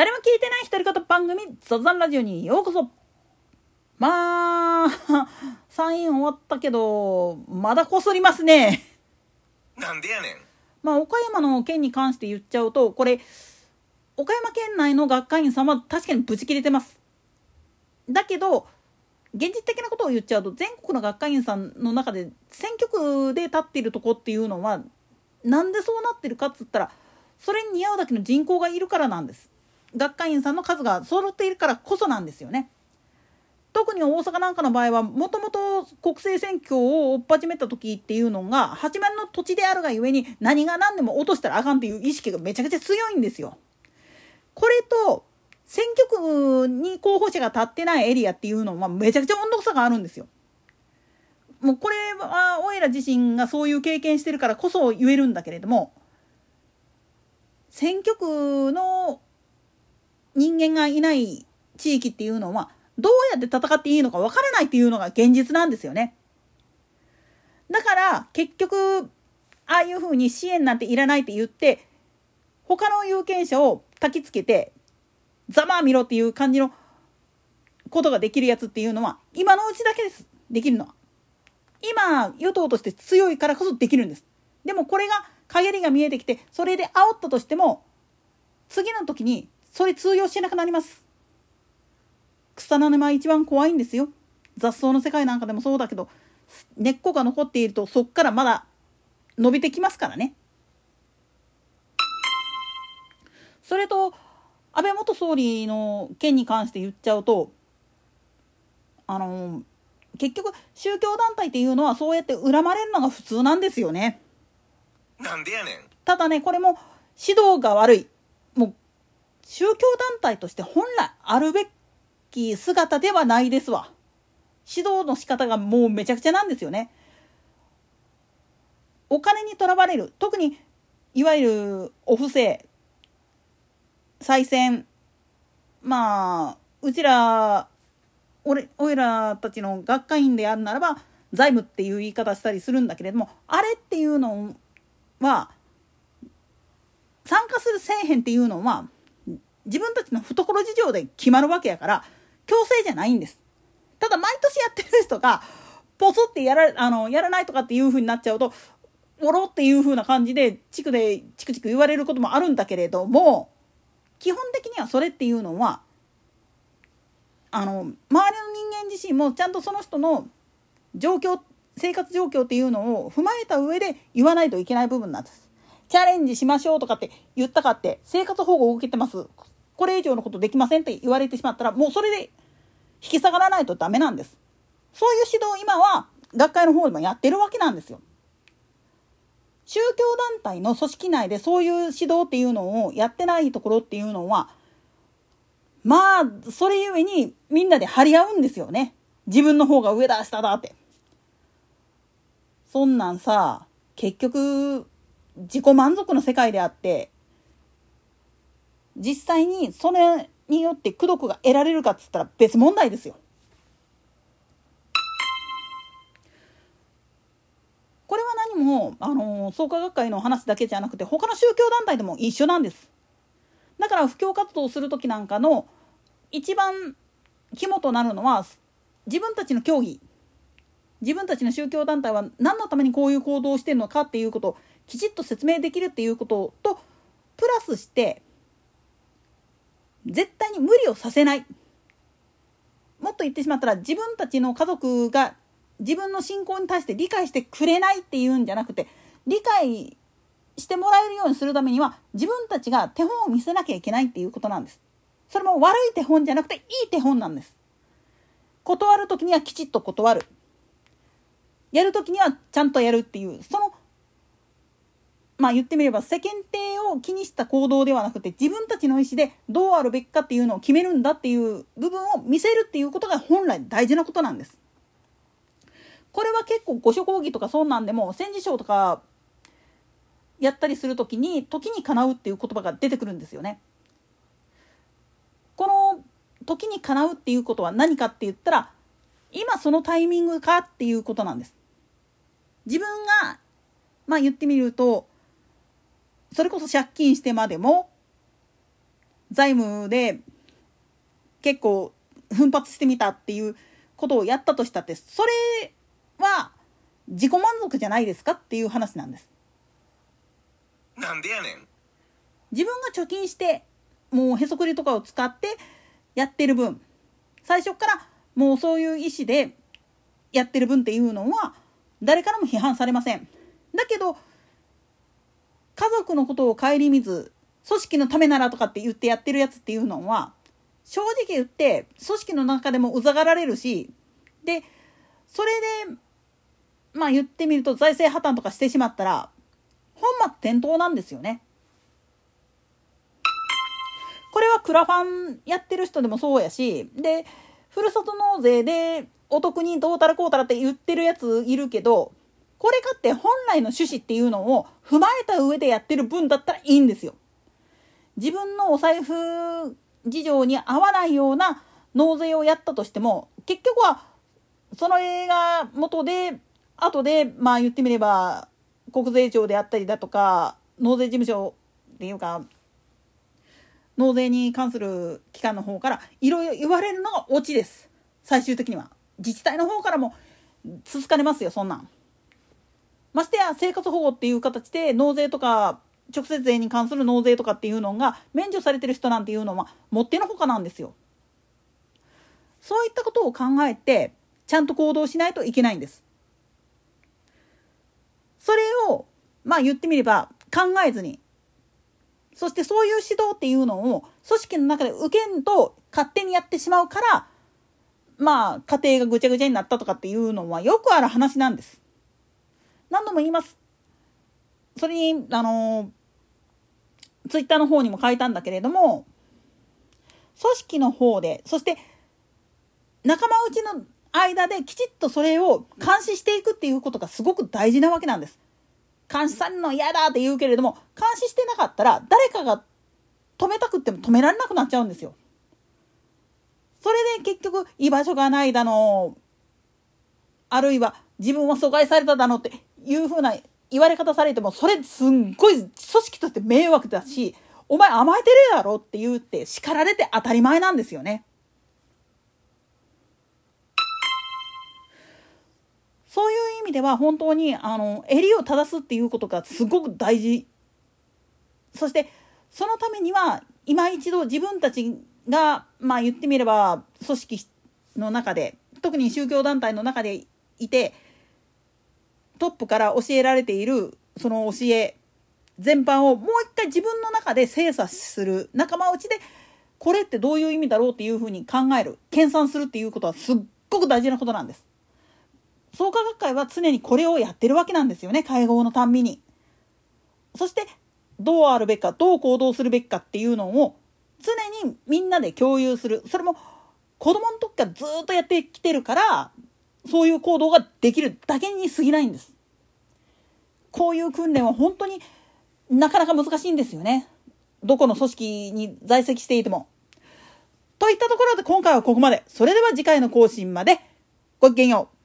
誰も聞いてない独り言番組雑談ラジオにようこそ。まあサイン終わったけどまだこすりますね。なんでやねん。まあ岡山の件に関して言っちゃうとこれ岡山県内の学会員さんは確かにブチ切れてます。だけど現実的なことを言っちゃうと全国の学会員さんの中で選挙区で立っているとこっていうのはなんでそうなってるかっつったらそれに似合うだけの人口がいるからなんです学会員さんの数が揃っているからこそなんですよね。特に大阪なんかの場合はもともと国政選挙を追っ始めた時っていうのが八幡の土地であるがゆえに何が何でも落としたらあかんっていう意識がめちゃくちゃ強いんですよ。これと選挙区に候補者が立ってないエリアっていうのはめちゃくちゃ温度差があるんですよ。もうこれはおいら自身がそういう経験してるからこそ言えるんだけれども選挙区の人間がいない地域っていうのはどうやって戦っていいのかわからないっていうのが現実なんですよね。だから結局ああいうふうに支援なんていらないって言って他の有権者を焚きつけてざまあ見ろっていう感じのことができるやつっていうのは今のうちだけですできるのは。今与党として強いからこそできるんです。でもこれが陰りが見えてきてそれで煽ったとしても次の時にそれ通用しなくなります。草の根は一番怖いんですよ。雑草の世界なんかでもそうだけど根っこが残っているとそっからまだ伸びてきますからね。それと安倍元総理の件に関して言っちゃうとあの結局宗教団体っていうのはそうやって恨まれるのが普通なんですよね。なんでやねん。ただねこれも指導が悪い。もう宗教団体として本来あるべき姿ではないですわ。指導の仕方がもうめちゃくちゃなんですよね。お金にとらわれる。特にいわゆるお布施。再選まあうちら俺俺らたちの学会員であるならば財務っていう言い方したりするんだけれどもあれっていうのは参加するせえへんっていうのは自分たちの懐事情で決まるわけやから強制じゃないんです。ただ毎年やってる人がポソってやらあのやらないとかっていう風になっちゃうとおろっていう風な感じで地区でチクチク言われることもあるんだけれども基本的にはそれっていうのはあの周りの人間自身もちゃんとその人の状況生活状況っていうのを踏まえた上で言わないといけない部分なんです。チャレンジしましょうとかって言ったかって生活保護を受けてます。これ以上のことできませんって言われてしまったらもうそれで引き下がらないとダメなんです。そういう指導を今は学会の方でもやってるわけなんですよ。宗教団体の組織内でそういう指導っていうのをやってないところっていうのはまあそれゆえにみんなで張り合うんですよね。自分の方が上だ下だって。そんなんさ結局自己満足の世界であって実際にそれによって功徳が得られるかっつったら別問題ですよ。これは何もあの創価学会の話だけじゃなくて他の宗教団体でも一緒なんです。だから布教活動をする時なんかの一番肝となるのは自分たちの教義自分たちの宗教団体は何のためにこういう行動をしてるのかっていうことをきちっと説明できるっていうこととプラスして絶対に無理をさせないもっと言ってしまったら自分たちの家族が自分の信仰に対して理解してくれないっていうんじゃなくて理解してもらえるようにするためには自分たちが手本を見せなきゃいけないっていうことなんです。それも悪い手本じゃなくていい手本なんです。断る時にはきちっと断る。やる時にはちゃんとやるっていうそのまあ言ってみれば世間体を気にした行動ではなくて自分たちの意思でどうあるべきかっていうのを決めるんだっていう部分を見せるっていうことが本来大事なことなんです。これは結構御所講義とかそうなんでも戦時賞とかやったりする時に時にかなうっていう言葉が出てくるんですよね。この時にかなうっていうことは何かって言ったら今そのタイミングかっていうことなんです。自分がまあ言ってみるとそれこそ借金してまでも財務で結構奮発してみたっていうことをやったとしたってそれは自己満足じゃないですかっていう話なんです。なんでやねん自分が貯金してもうへそくりとかを使ってやってる分最初からもうそういう意思でやってる分っていうのは誰からも批判されません。だけど家族のことを顧みず組織のためならとかって言ってやってるやつっていうのは正直言って組織の中でもうざがられるしでそれでまあ言ってみると財政破綻とかしてしまったら本末転倒なんですよね。これはクラファンやってる人でもそうやしでふるさと納税でお得にどうたらこうたらって言ってるやついるけどこれかって本来の趣旨っていうのを踏まえた上でやってる分だったらいいんですよ。自分のお財布事情に合わないような納税をやったとしても結局はその映画元で後でまあ言ってみれば国税庁であったりだとか納税事務所っていうか納税に関する機関の方からいろいろ言われるのがオチです。最終的には。自治体の方からも続かれますよそんなん。ましてや生活保護っていう形で納税とか直接税に関する納税とかっていうのが免除されてる人なんていうのはもってのほかなんですよ。そういったことを考えてちゃんと行動しないといけないんです。それをまあ言ってみれば考えずに。そしてそういう指導っていうのを組織の中で受けんと勝手にやってしまうからまあ家庭がぐちゃぐちゃになったとかっていうのはよくある話なんです。何度も言います。それにあのツイッターの方にも書いたんだけれども組織の方でそして仲間内の間できちっとそれを監視していくっていうことがすごく大事なわけなんです。監視されるの嫌だって言うけれども監視してなかったら誰かが止めたくっても止められなくなっちゃうんですよ。それで結局居場所がないだのあるいは自分は阻害されただのっていうふうな言われ方されてもそれすんごい組織として迷惑だしお前甘えてるやろって言うって叱られて当たり前なんですよね。そういう意味では本当にあの襟を正すっていうことがすごく大事そしてそのためには今一度自分たちがまあ言ってみれば組織の中で特に宗教団体の中でいてトップから教えられているその教え全般をもう一回自分の中で精査する仲間内でこれってどういう意味だろうっていうふうに考える研鑽するっていうことはすっごく大事なことなんです。創価学会は常にこれをやってるわけなんですよね会合のたんびに。そしてどうあるべきかどう行動するべきかっていうのを常にみんなで共有するそれも子供の時からずっとやってきてるからそういう行動ができるだけに過ぎないんです。こういう訓練は本当になかなか難しいんですよね。どこの組織に在籍していても。といったところで今回はここまで。それでは次回の更新までごきげんよう。